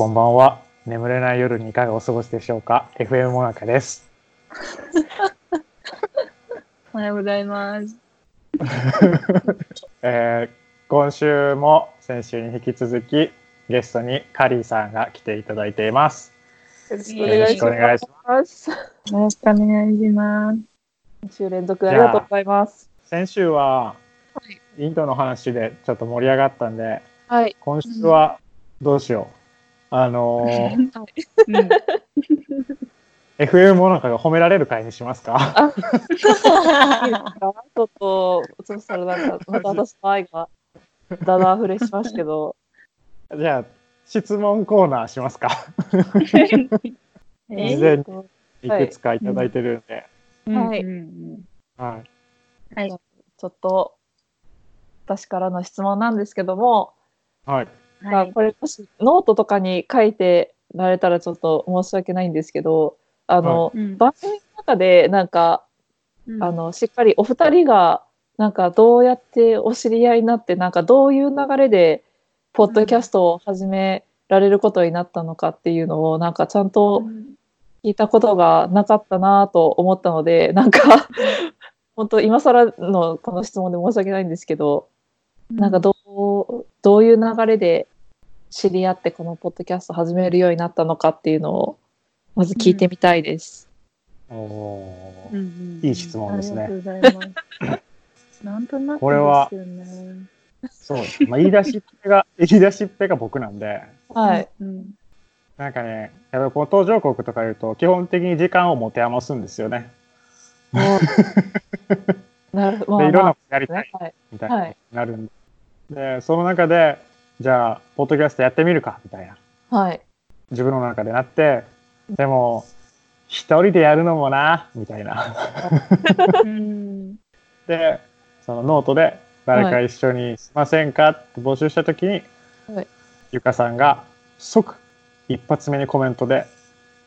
こんばんは。眠れない夜にいかがお過ごしでしょうか？FM モナカです。おはようございます。えー今週も先週に引き続きゲストにカリーさんが来ていただいています。よろしよろしくお願いします。よろしくお願いします。2週連続でありがとうございます。先週はインドの話でちょっと盛り上がったんで、はい。今週はどうしよう。あのーうん、FM モナカが褒められる回にしますか？いいですかちょっと、そしたらなんか、また私の愛がだだ溢れしますけど、じゃあ質問コーナーしますか？え事前にいくつかいただいてるんで。はいはい。はい。ちょっと、私からの質問なんですけども、はい。まあこれもしノートとかに書いてられたらちょっと申し訳ないんですけど、あの、うん。番組の中でなんか、うん。あのしっかりお二人がなんかどうやってお知り合いになってなんかどういう流れでポッドキャストを始められることになったのかっていうのをなんかちゃんと聞いたことがなかったなと思ったのでなんか 本当今更のこの質問で申し訳ないんですけど、なんかどうどういう流れで知り合ってこのポッドキャスト始めるようになったのかっていうのをまず聞いてみたいです。おおー。うんうんいい質問ですねありがとうございます。なんとなくこれは。そうです。まあ、言い出しっぺが、言い出しっぺが僕なんで、はい。うん。なんかね、やっぱりこの途上国とか言うと、基本的に時間を持て余すんですよね。なるほど。で、いろんなまことやりたい。みたいな、なるんで。で、その中で、じゃあ、ポッドキャストやってみるか、みたいな。はい。自分の中でなって、でも、一人でやるのもな、みたいな。うん。で、そのノートで、誰か一緒にしませんかって募集したときに、はいゆかさんが即一発目にコメントで、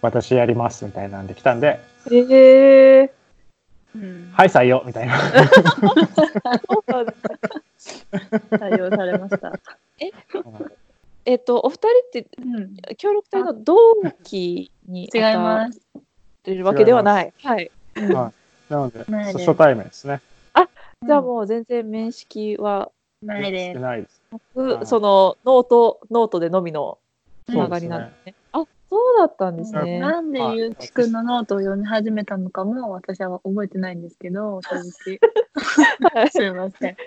私やりますみたいなんで来たんで、えー、うんはい、採用みたいな。採用されました。え？っと、お二人ってうん。協力隊の同期に違います。てるわけではない。はい。はいなので、初対面ですね。じゃあもう全然面識はないです。少ないです。そのノート、ノートでのみのつながりなんですね。あ、そうだったんですね。なんでゆうきくんのノートを読み始めたのかも私は覚えてないんですけど、正直。すいません。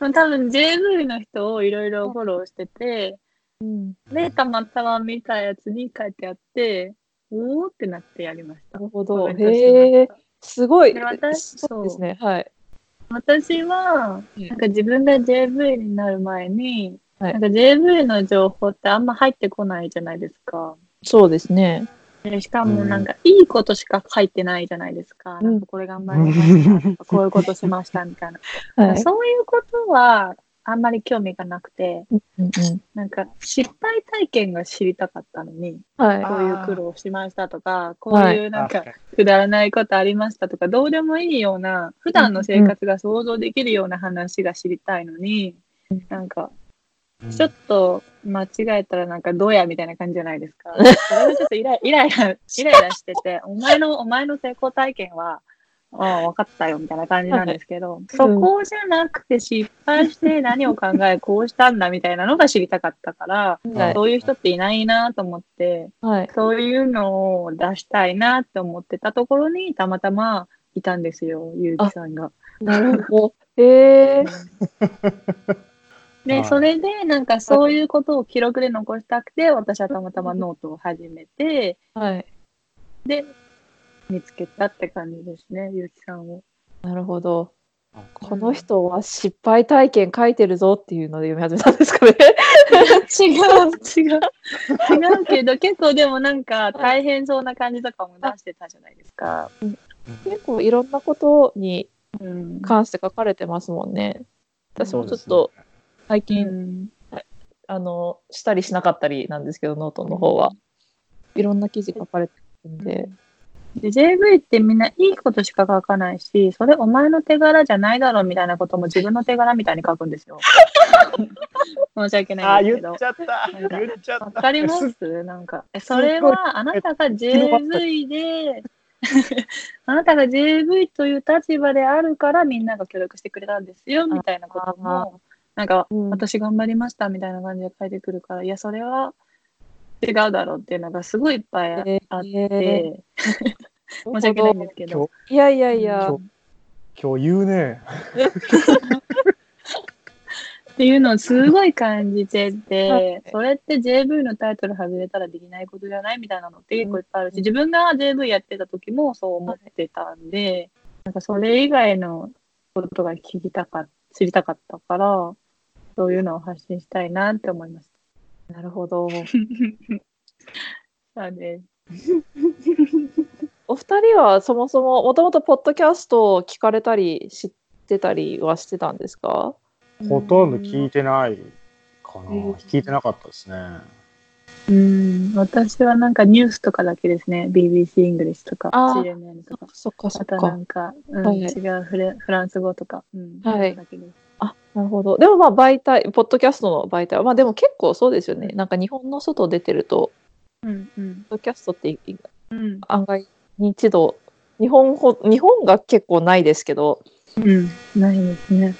多分 JV の人をいろいろフォローしてて、うんで、たまたま見たやつに書いてあって、おーってなってやりました。なるほど。へえし、すごい。で私そうですね。はい。た私は、うんなんか自分が JV になる前に、はいなんか JV の情報ってあんま入ってこないじゃないですか。そうですね。でしかもなんかいいことしか書いてないじゃないですか。うんなんかこれ頑張りましたとか、こういうことしましたみたいな。はい。そういうことはあんまり興味がなくて、うんうんなんか失敗体験が知りたかったのに、はい。こういう苦労しましたとか、こういうなんかくだらないことありましたとか、どうでもいいような、普段の生活が想像できるような話が知りたいのに、なんか、ちょっと間違えたらなんかどうやみたいな感じじゃないですか。それがちょっとイライイライラ、イラしてて、お前の、お前の成功体験は、ああ、分かったよみたいな感じなんですけど、そこじゃなくて失敗して何を考え、こうしたんだみたいなのが知りたかったから、はい。そういう人っていないなと思って、はい。そういうのを出したいなって思ってたところに、たまたまいたんですよ、ゆうきさんが。なるほど。へえ。で、はいそれで、なんかそういうことを記録で残したくて、私はたまたまノートを始めて、はい。で、見つけたって感じですね、ゆうきさんを。なるほど。この人は失敗体験書いてるぞっていうので読み始めたんですかね。違う、違う。違うけど、結構でもなんか大変そうな感じとかも出してたじゃないですか。結構いろんなことにうん。関して書かれてますもんね。私もちょっと最う近、ん。あのしたりしなかったりなんですけどノートの方は、いろんな記事書かれてるんで、で JV ってみんないいことしか書かないし、それお前の手柄じゃないだろうみたいなことも自分の手柄みたいに書くんですよ。申し訳あないんですけど。ー言っち。ゃった。っちゃった。わかります？なんか、えそれはあなたが JV で、あなたが JV という立場であるからみんなが協力してくれたんですよみたいなことも、なんか、うん。私頑張りましたみたいな感じで書いてくるから、いや、それは違うだろうっていうのがすごいいっぱいあって、え申し訳ないんですけど。いやいやいや。今、今日言うね。っていうのをすごい感じてて、それって JV のタイトル外れたらできないことじゃないみたいなのって結構いっぱいあるし、自分が JV やってた時もそう思ってたんで、なんかそれ以外のことが聞きたかっ知りたかったから、そういうのを発信したいなって思いましなるほど。た。そうです。お二人はそもそももともとポッドキャストを聞かれたり知ってたりはしてたんですか？ほとんど聞いてないかな、うん聞いてなかったですねうん、私はなんかニュースとかだけですね。BBC イングリッシュとか、CNN とか。そっかそあとなっか。んか、うんはい違うフレフランス語とか。うん、はいだけですあ、なるほど。でもまあ媒体、ポッドキャストの媒体は、まあでも結構そうですよね。なんか日本の外出てると、うんうんポッドキャストってうん案外認知度、日本ほ、日本が結構ないですけど、うん、ないですね。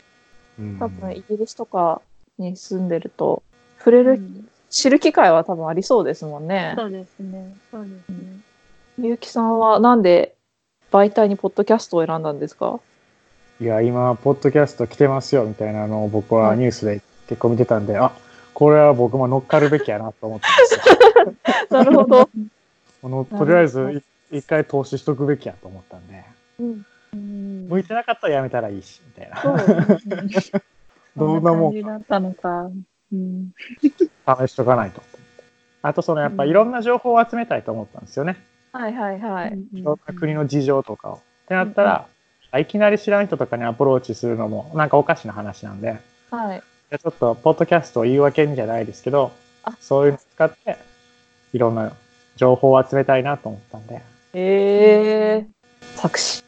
うん多分イギリスとかに住んでると、触れる、うん知る機会は多分ありそうですもんね。そうですね。そうですね。みゆきさんはなんで媒体にポッドキャストを選んだんですか？いや今ポッドキャスト来てますよみたいなのを僕はニュースで結構見てたんで、あこれは僕も乗っかるべきやなと思ったんですよなるほど。このとりあえずい。一回投資しとくべきやと思ったんで。うん、うん向いてなかったらやめたらいいしみたいな。そう どんなもんだったのか。うん。試しとかないとあとそのやっぱいろんな情報を集めたいと思ったんですよね、はいはいはい。いろんな国の事情とかを。ってなったら、いきなり知らん人とかにアプローチするのもなんかおかしな話なんで、はい。じゃあちょっとポッドキャストを言い訳にじゃないですけどあ、そういうのを使っていろんな情報を集めたいなと思ったんで、えー、作詞。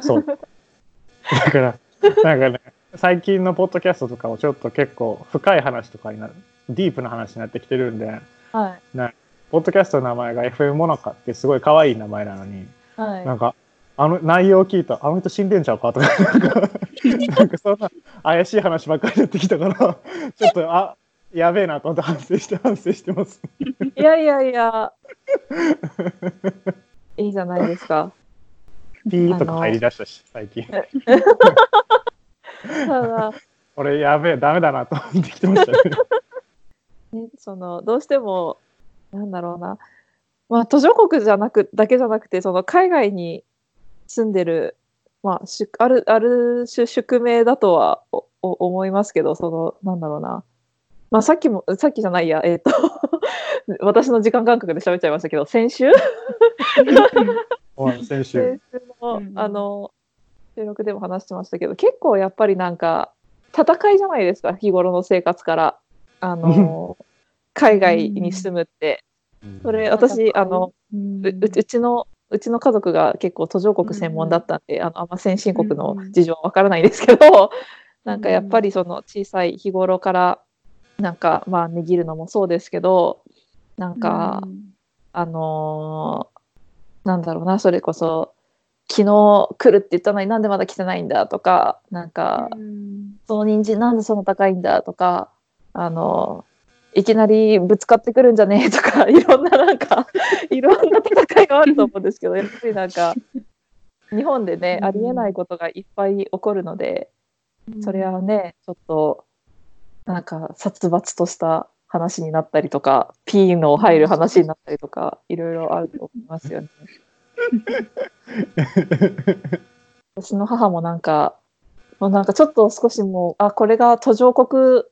そう。だから、なんかね、最近のポッドキャストとかもちょっと結構深い話とかになる、ディープな話になってきてるんで、はい。ポッドキャストの名前が FM モナカってすごい可愛い名前なのに、はい。なんか、あの内容を聞いたら、あの人死んでんちゃうかとか、なんか、なんかそんな怪しい話ばっかりになってきたから、ちょっと、あやべえなと思って反省して反省してます。いやいやいや。いいじゃないですか。ピーとか入り出したし、最近。ただ、俺、やべえ、ダメだなと思ってきてましたね。ね、そのどうしてもなんだろうな、まあ、途上国じゃなくだけじゃなくてその海外に住んでる、まあ、しあるある種宿命だとはおお思いますけどそのなんだろうな、まあ、さっきもさっきじゃないやえっ、と 私の時間感覚で喋っちゃいましたけど先週？は い先週。先週のうんあの収録でも話してましたけど結構やっぱりなんか戦いじゃないですか日頃の生活から。あの海外に住むって。それ私あのううちのうちの家族が結構途上国専門だったんで、あのあんま先進国の事情はわからないんですけど、なんかやっぱりその小さい日頃からなんかまあ値切るのもそうですけどなんか、あのーなんだろうなそれこそ昨日来るって言ったのになんでまだ来てないんだとかなんか、うん。その人参なんでそんな高いんだとかあのいきなりぶつかってくるんじゃね？え とかいろんななんか いろんな戦いがあると思うんですけどやっぱりなんか 日本でねうん。ありえないことがいっぱい起こるのでそれはねちょっとなんか殺伐とした話になったりとか P の入る話になったりとかいろいろあると思いますよね。私の母もなんか、もうなんかちょっと少しもう、あ、これが途上国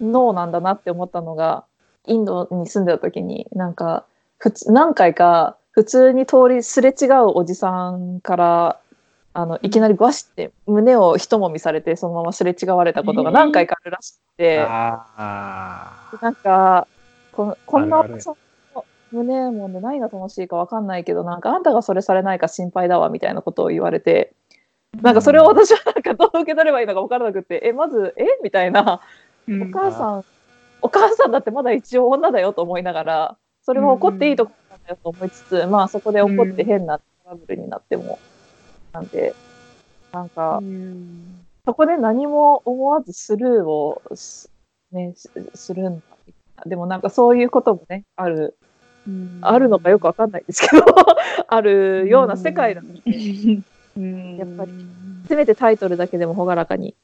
脳なんだなって思ったのが、インドに住んでた時に、なんか、普通、何回か普通に通りすれ違うおじさんから、あの、いきなりバシって胸を一もみされて、そのまますれ違われたことが何回かあるらしくて、あなんか、ここんなその胸もんで何が楽しいか分かんないけどなんかあんたがそれされないか心配だわみたいなことを言われて。なんかそれを私はなんかどう受け取ればいいのか分からなくてえまずえ？みたいなお母さんお母さんだってまだ一応女だよと思いながらそれは怒っていいとこなんだよと思いつつ、まあそこで怒って変なトラブルになっても、なんでなんか、そこで何も思わずスルーをす,、ね、すするんだでもなんかそういうこともねある、あるのかよくわかんないですけど あるような世界なので、やっぱりせめてタイトルだけでも朗らかに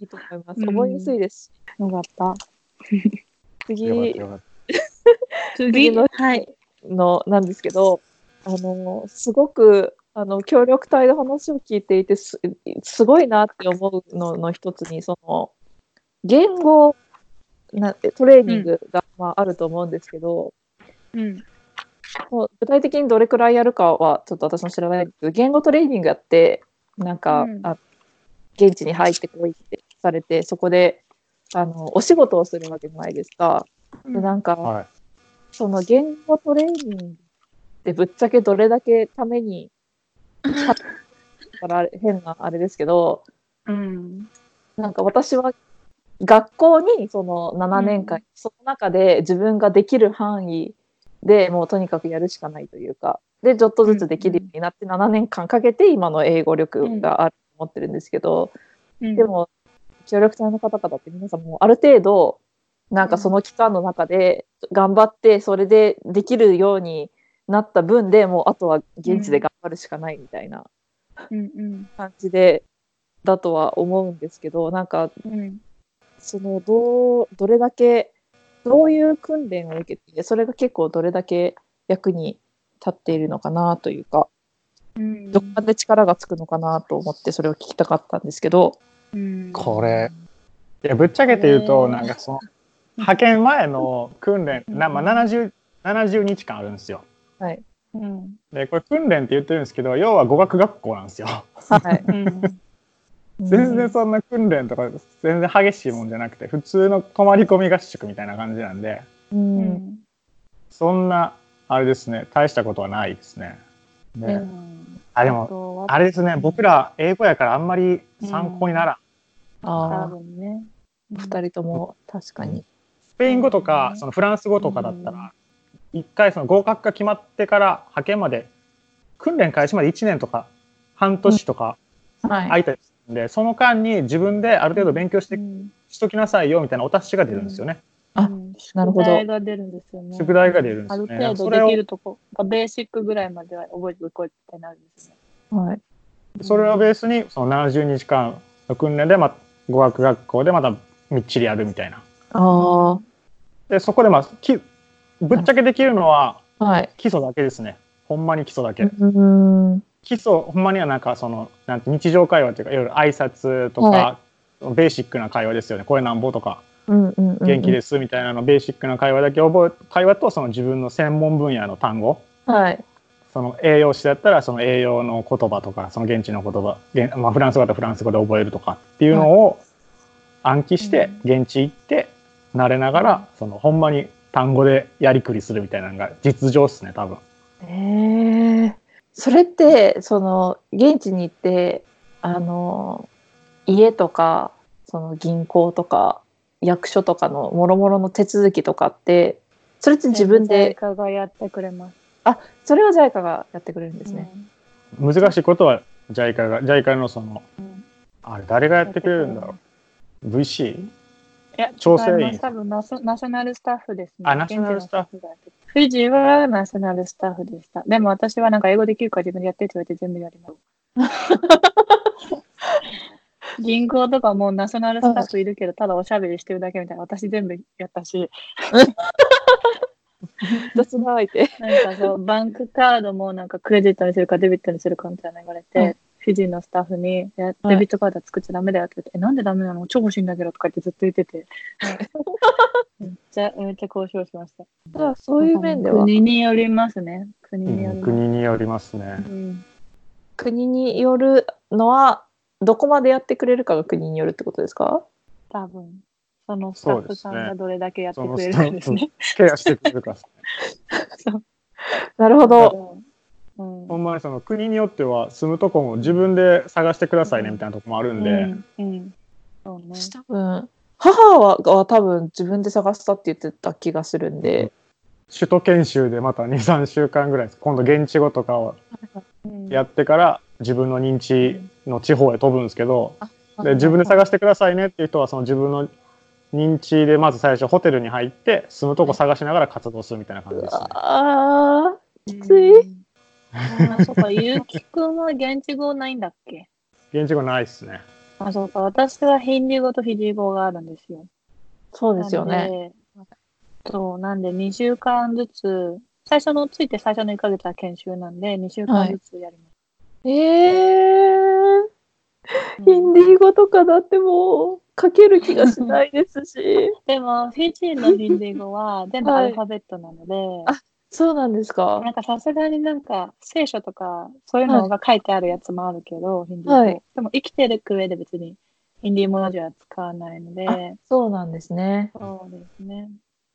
いいと思います。覚えやすいですし。よかった。次よかっ 次のはい。のなんですけど、あのすごくあの協力隊の話を聞いていてすすごいなって思うのの一つにその言語なトレーニングが、まあ、あると思うんですけど、うん。もう具体的にどれくらいやるかはちょっと私も知らないんですけど言語トレーニングやってなんか、うんあ現地に入ってこいってされてそこであのお仕事をするわけじゃないですか。でなんか、た。はい。その言語トレーニングってぶっちゃけどれだけためにから 変なあれですけどうん。なんか私は学校にその7年間、うんその中で自分ができる範囲でもうとにかくやるしかないというか。でちょっとずつできるようになって7年間かけて今の英語力があると思ってるんですけど、うん。で、も協力隊の方々って皆さんもうある程度なんかその期間の中で頑張ってそれでできるようになった分でもうあとは現地で頑張るしかないみたいな感じでだとは思うんですけどなんかうん。そのどうどれだけどういう訓練を受けてそれが結構どれだけ役に立っているのかなというかうん。どこまで力がつくのかなと思ってそれを聞きたかったんですけど。うん。これ、いや、ぶっちゃけて言うと、へーなんかその、派遣前の訓練、なまあ、70、70日間あるんですよ。はい。うん。で、これ訓練って言ってるんですけど、要は語学学校なんですよ。はい、うん全然そんな訓練とか全然激しいもんじゃなくて普通の泊まり込み合宿みたいな感じなんでううんんそんなあれですね大したことはないですね。でうんあでもあれですね僕ら英語やからあんまり参考にならん。多ああ分ね。二人とも確かに。スペイン語とうんかそのフランス語とかだったら一回その合格が決まってから派遣まで訓練開始まで1年とか半年とかはい。空いたりするんでその間に自分である程度勉強してうんしときなさいよみたいなお達しが出るんですよね。あうんなるほど宿題が出るんですよね。宿題が出るんですあるよね。程度それをできるとこ、ベーシックぐらいまでは覚えておこうってなるんですね。はい。それをベースにその70日間の訓練で、まあ、語学学校でまたみっちりやるみたいな。あでそこでまあきぶっちゃけできるのはあ、はい。基礎だけですね。ほんまに基礎だけ。うん。基礎ほんまにはなんかそのなんて日常会話っていうかいわゆる挨拶とか、はベーシックな会話ですよね。これなんぼとかうんうんうん。元気ですみたいなのベーシックな会話だけ覚え会話とその自分の専門分野の単語はい。その栄養士だったらその栄養の言葉とかその現地の言葉、現まあ、フランス語だったらフランス語で覚えるとかっていうのを暗記して現地行って慣れながらそのほんまに単語でやりくりするみたいなのが実情っすね多分。ええそれってその現地に行ってあの家とかその銀行とか役所とかのもろもろの手続きとかってそれって自分で誰かがやってくれます。あそれは JICA がやってくれるんですね。難しいことは JICA が JICA のそのうんあれ誰がやってくれるんだろう VC? いや、調整員多分ナショナショナルスタッフですね。あナショナルスタッフがやってフィジーはナショナルスタッフでした。でも私はなんか英語できるから自分でやってって言われて全部やります。銀行とかもナショナルスタッフいるけど、ただおしゃべりしてるだけみたいな。私全部やったし、雑な相手。なんかそう、バンクカードもなんかクレジットにするかデビットにするかみたいなの言われて、はいフィジーのスタッフに、デビットカードは作っちゃダメだよって言って、え、なんでダメなの？超欲しいんだけどとか言ってずっと言ってて、めっちゃ、めっちゃ交渉しました。だからそういう面では国によりますね。国によります。国によりますね。うん国によるのはどこまでやってくれるかが国によるってことですか？多分。そのスタッフさんがどれだけやってくれるんですね。ケアしてくれるか。なるほど。うん。ほんまにその国によっては住むとこも自分で探してくださいねみたいなとこもあるんで、うん。うん。そうね。多分母はは多分自分で探したって言ってた気がするんで、首都研修でまた23週間ぐらい今度現地語とかをうん。やってから自分の認知の地方へ飛ぶんですけど、あで自分で探してくださいねっていう人はその自分の認知でまず最初ホテルに入って住むとこ探しながら活動するみたいな感じですね。あきついあ、そうか、ゆうきくんは現地語ないんだっけ？現地語ないっすね。あ、そうか、私はヒンディー語とフィジー語があるんですよ。そうですよね。なんで。そう、なんで2週間ずつ、最初の、ついて最初の1ヶ月は研修なんで、2週間ずつやります。えー、うんヒンディー語とかだってもう書ける気がしないですし。でも、フィジーのヒンディー語は全部アルファベットなので、あそうなんですか？なんかさすがになんか聖書とかそういうのが書いてあるやつもあるけど、ヒンディー語。はいでも生きてる上で別にヒンディー文字は使わないので、あそうなんですね。そうですね。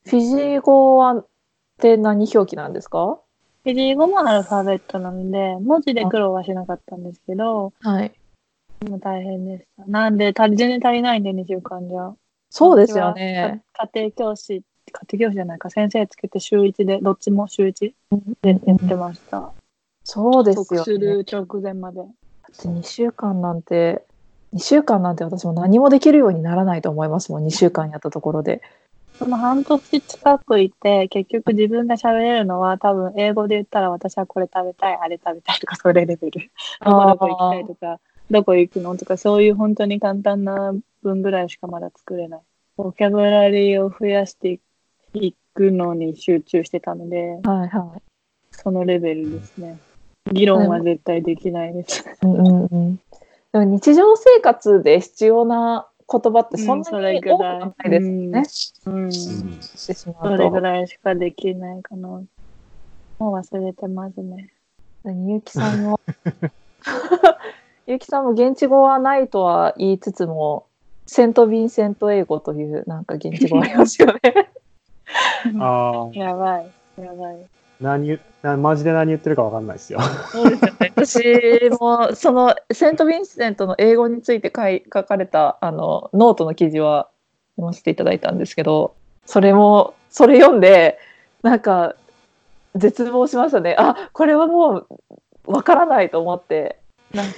フィジー語はって何表記なんですか？フィジー語もアルファベットなので、文字で苦労はしなかったんですけど、はい。もう大変でした。なんで、全然足りないんで、2週間じゃ。そうですよね。家庭教師、家庭教師じゃないか、先生つけて週1で、どっちも週1でやってました。そうですよね。即する直前まで。2週間なんて、2週間なんて私も何もできるようにならないと思いますもん、2週間やったところで。その半年近くいて、結局自分が喋れるのは多分英語で言ったら私はこれ食べたい、あれ食べたいとかそれレベル。どこどこ行きたいとか、どこ行くのとかそういう本当に簡単な文ぐらいしかまだ作れない。ボキャブラリーを増やしていくのに集中してたので、はいはい。そのレベルですね。議論は絶対できないです。うんうんうん。でも日常生活で必要な言葉ってそんなに多くはないですよね。うん。そうれぐと。らいしかできないかな。もう忘れてますね。ゆうきさんも、ゆうきさんも現地語はないとは言いつつも、セント・ヴィンセント英語というなんか現地語ありますよね。ああ、やばい。やばい。何言なマジで何言ってるかわかんないですよ。そうですよね。私もそのセント・ヴィンセントの英語について書い書かれたあのノートの記事は読ませていただいたんですけど、それもそれ読んでなんか絶望しましたね。あこれはもうわからないと思って。なんか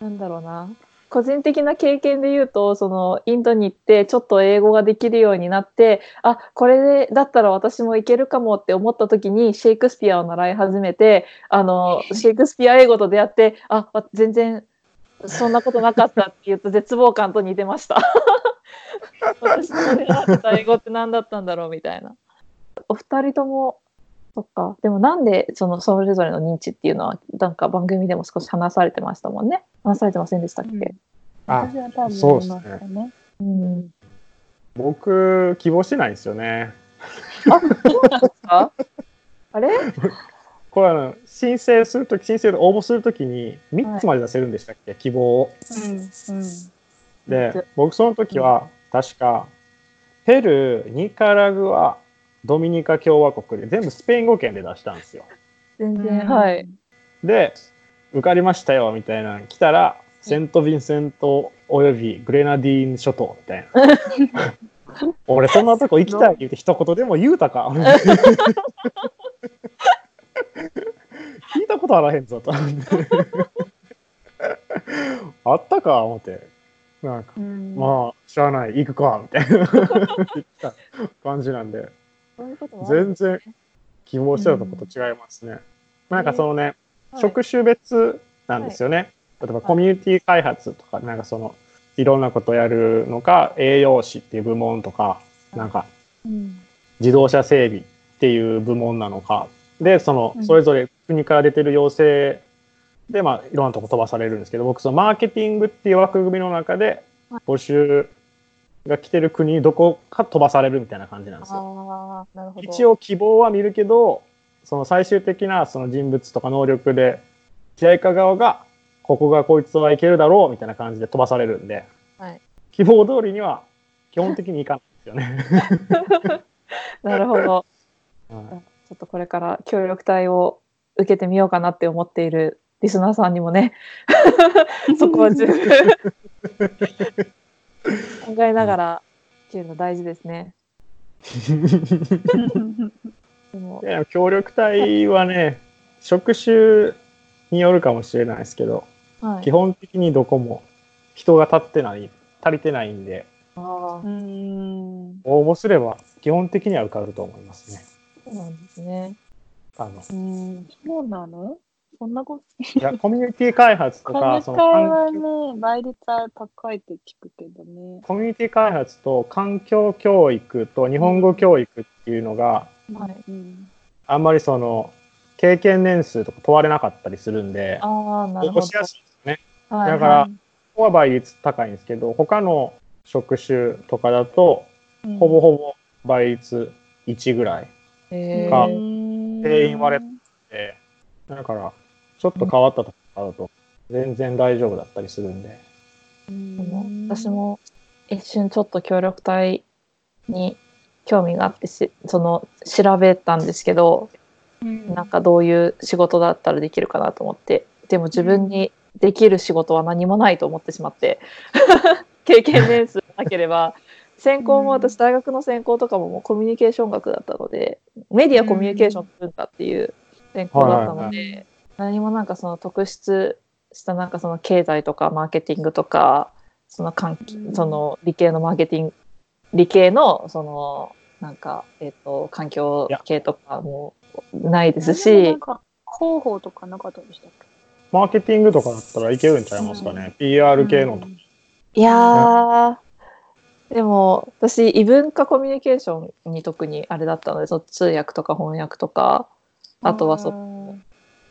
なんだろうな。個人的な経験で言うとそのインドに行ってちょっと英語ができるようになってあこれでだったら私もいけるかもって思った時にシェイクスピアを習い始めてあのシェイクスピア英語と出会ってあわ全然そんなことなかったって言うと絶望感と似てました。私の習ってた英語って何だったんだろうみたいな。お二人ともそっかでもなんでそのそれぞれの認知っていうのはなんか番組でも少し話されてましたもんね話されてませんでしたっけ、あ私は多分そうっすね。うん僕、希望してないんですよね。あ あれ？これあの申請するとき、申請で応募するときに3つまで出せるんでしたっけ、希望を。うん。うん。で、僕その時は確か、ペルー、ニカラグア、ドミニカ共和国で全部スペイン語圏で出したんですよ。全然、はい。で、受かりましたよみたいなの来たら、セント・ヴィンセントおよびグレナディーン諸島みたいな。俺そんなとこ行きたい言うて一言でも言うたか。聞いたことあらへんぞと。あったか思って。なんか、うん。まあ、しゃあない、行くか、みたいな感じなんで、そういうこと全然希望してたとこと違いますね。なんかそのね、はい。職種別なんですよね。例えばコミュニティ開発とか、なんかその、いろんなことやるのか、栄養士っていう部門とか、なんかうん。自動車整備っていう部門なのか、で、そのう、ん。それぞれ国から出てる要請で、まあ、いろんなとこ飛ばされるんですけど、僕、そのマーケティングっていう枠組みの中ではい、募集が来てる国にどこか飛ばされるみたいな感じなんですよ。一応希望は見るけど、その最終的なその人物とか能力で、JICA 側が、ここがこいつはいけるだろうみたいな感じで飛ばされるんで、はい希望通りには基本的に行かないですよね。なるほど。は いちょっとこれから協力隊を受けてみようかなって思っているリスナーさんにもね、そこは十分考えながら受けるの大事ですね。でもいや協力隊はね職種によるかもしれないですけど、はい基本的にどこも人が立ってない足りてないんでああうん。応募すれば基本的には受かると思いますね。そうなんですね。あのうん。そうなの？そんなこと。いやコミュニティ開発とかそ会の環境はね、倍率は高いって聞くけどね。コミュニティ開発と環境教育と日本語教育っていうのがはい。うん。あんまりその経験年数とか問われなかったりするんでああ、なるほど。応募しやすいですね。はいだからここは倍率高いんですけど他の職種とかだとほぼほぼ倍率1ぐらいえがー、定員割れでだからちょっと変わったとかだと全然大丈夫だったりするんで。でも私も一瞬ちょっと協力隊に興味があってしその調べたんですけどうん。なんかどういう仕事だったらできるかなと思って。でも自分にできる仕事は何もないと思ってしまって 経験年数なければ専攻も私大学の専攻とかももうコミュニケーション学だったのでメディアコミュニケーション文化っていう専攻だったので、はい何もなんかその特出したなんかその経済とかマーケティングとかその関係うん。その理系のマーケティング理系のそのなんか、えっと環境系とかもないですなし広報とかなかったでしたっけ？マーケティングとかだったらいけるんちゃいますかね、PR 系の。とか、いやーでも私異文化コミュニケーションに特にあれだったのでその通訳とか翻訳とかあとはそ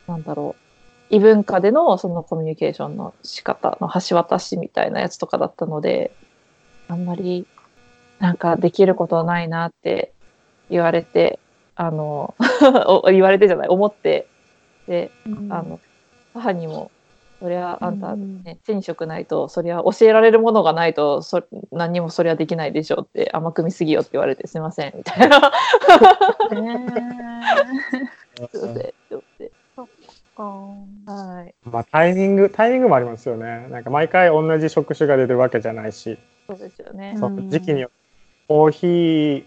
なんだろう。異文化でのそのコミュニケーションの仕方の橋渡しみたいなやつとかだったのであんまりなんかできることないなって言われてあの お言われてじゃない思ってでうん。あの母にも「そりゃあんた、うん。ね、手に職ないとそりゃ教えられるものがないとそ何にもそりゃできないでしょ」って甘く見すぎよって言われて「すいません」みたいな。はい。まあタイミングタイミングもありますよね。なんか毎回同じ職種が出てるわけじゃないし、そうですよね。その時期によってコーヒー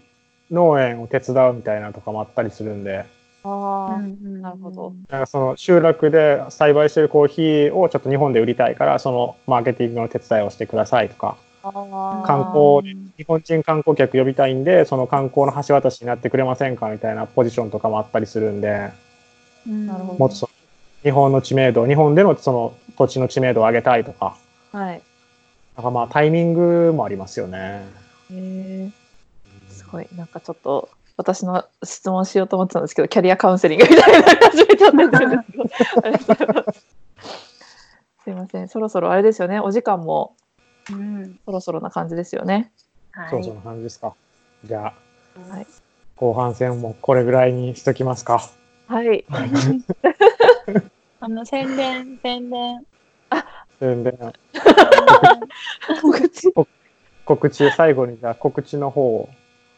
農園を手伝うみたいなとかもあったりするんで。ああ、ななるほど。なんかその集落で栽培してるコーヒーをちょっと日本で売りたいからそのマーケティングの手伝いをしてくださいとか。あ観光で日本人観光客呼びたいんでその観光の橋渡しになってくれませんかみたいなポジションとかもあったりするんで。なるほど。もっとその日本の知名度日本でのその土地の知名度を上げたいとかはい。なんかまあタイミングもありますよね。へえすごい、なんかちょっと。私の質問しようと思ってたんですけど、キャリアカウンセリングみたいになり始めちゃってるんですけど。す。すいません、そろそろあれですよね。お時間もうんそろそろな感じですよね。はいそうそんな感じですか。じゃあはい。後半戦もこれぐらいにしときますか。はい。あの宣伝宣伝宣伝告知 告知最後にじゃあ告知の方を。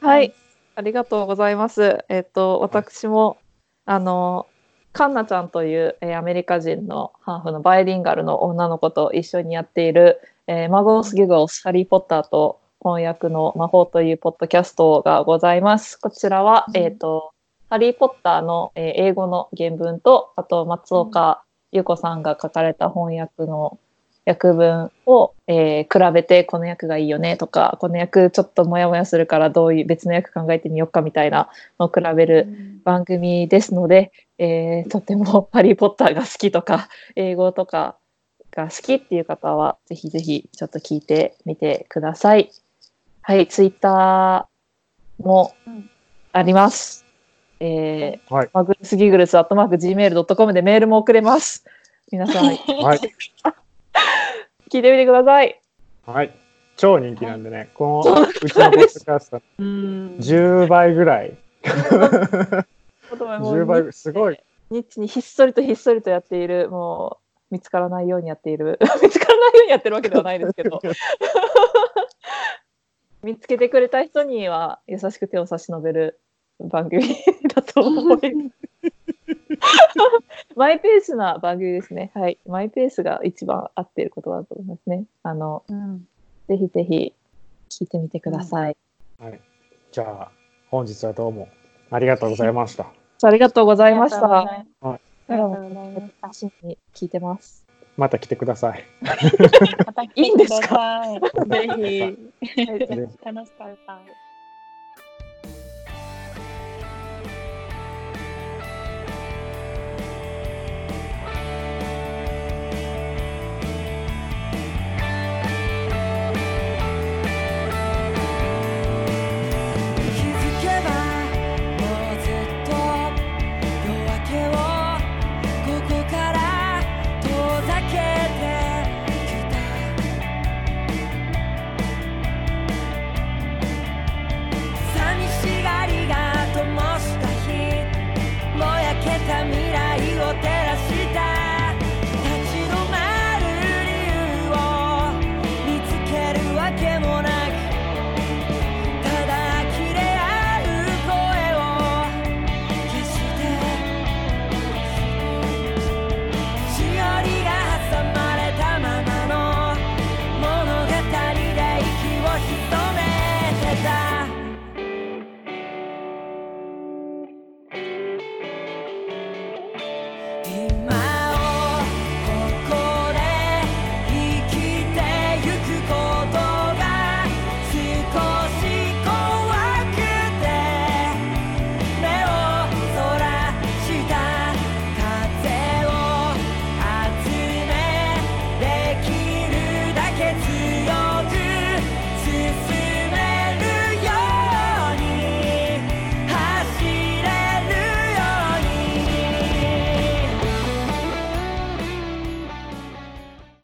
はい、ありがとうございます。えっと、私も、あの、カンナちゃんという、えーアメリカ人のハーフのバイリンガルの女の子と一緒にやっている、えーマゴース・ギゴス・ハリー・ポッターと翻訳の魔法というポッドキャストがございます。こちらは、うんえっと、ハリー・ポッターの、えー英語の原文と、あと松岡優子さんが書かれた翻訳の訳文を、えー比べてこの役がいいよねとかこの役ちょっとモヤモヤするからどういう別の役考えてみようかみたいなのを比べる番組ですので、えーとても 「ハリー・ポッター」が好きとか英語とかが好きっていう方はぜひぜひちょっと聞いてみてください。はい、ツイッターもあります。えーはいマグルスギグルスアットマーク Gmail.com でメールも送れます。皆さんはい。聞いてみてください。はい。超人気なんでね、このうちのポッドキャストうん10倍ぐらい、10倍すごい。ニッチにひっそりとひっそりとやっている、もう見つからないようにやっている、見つからないようにやってるわけではないですけど、見つけけてくれた人には優しく手を差し伸べる番組だと思います。マイペースな番組ですね。はい。マイペースが一番合っている言葉だと思いますね。あの、うんぜひぜひ聞いてみてください。はい。じゃあ、本日はどうもありがとうございました。ありがとうございました。いますありがとうございました楽しみに聞いてます。また来てください。またいいんですか？来てくださいぜひ。ぜひ楽しかった。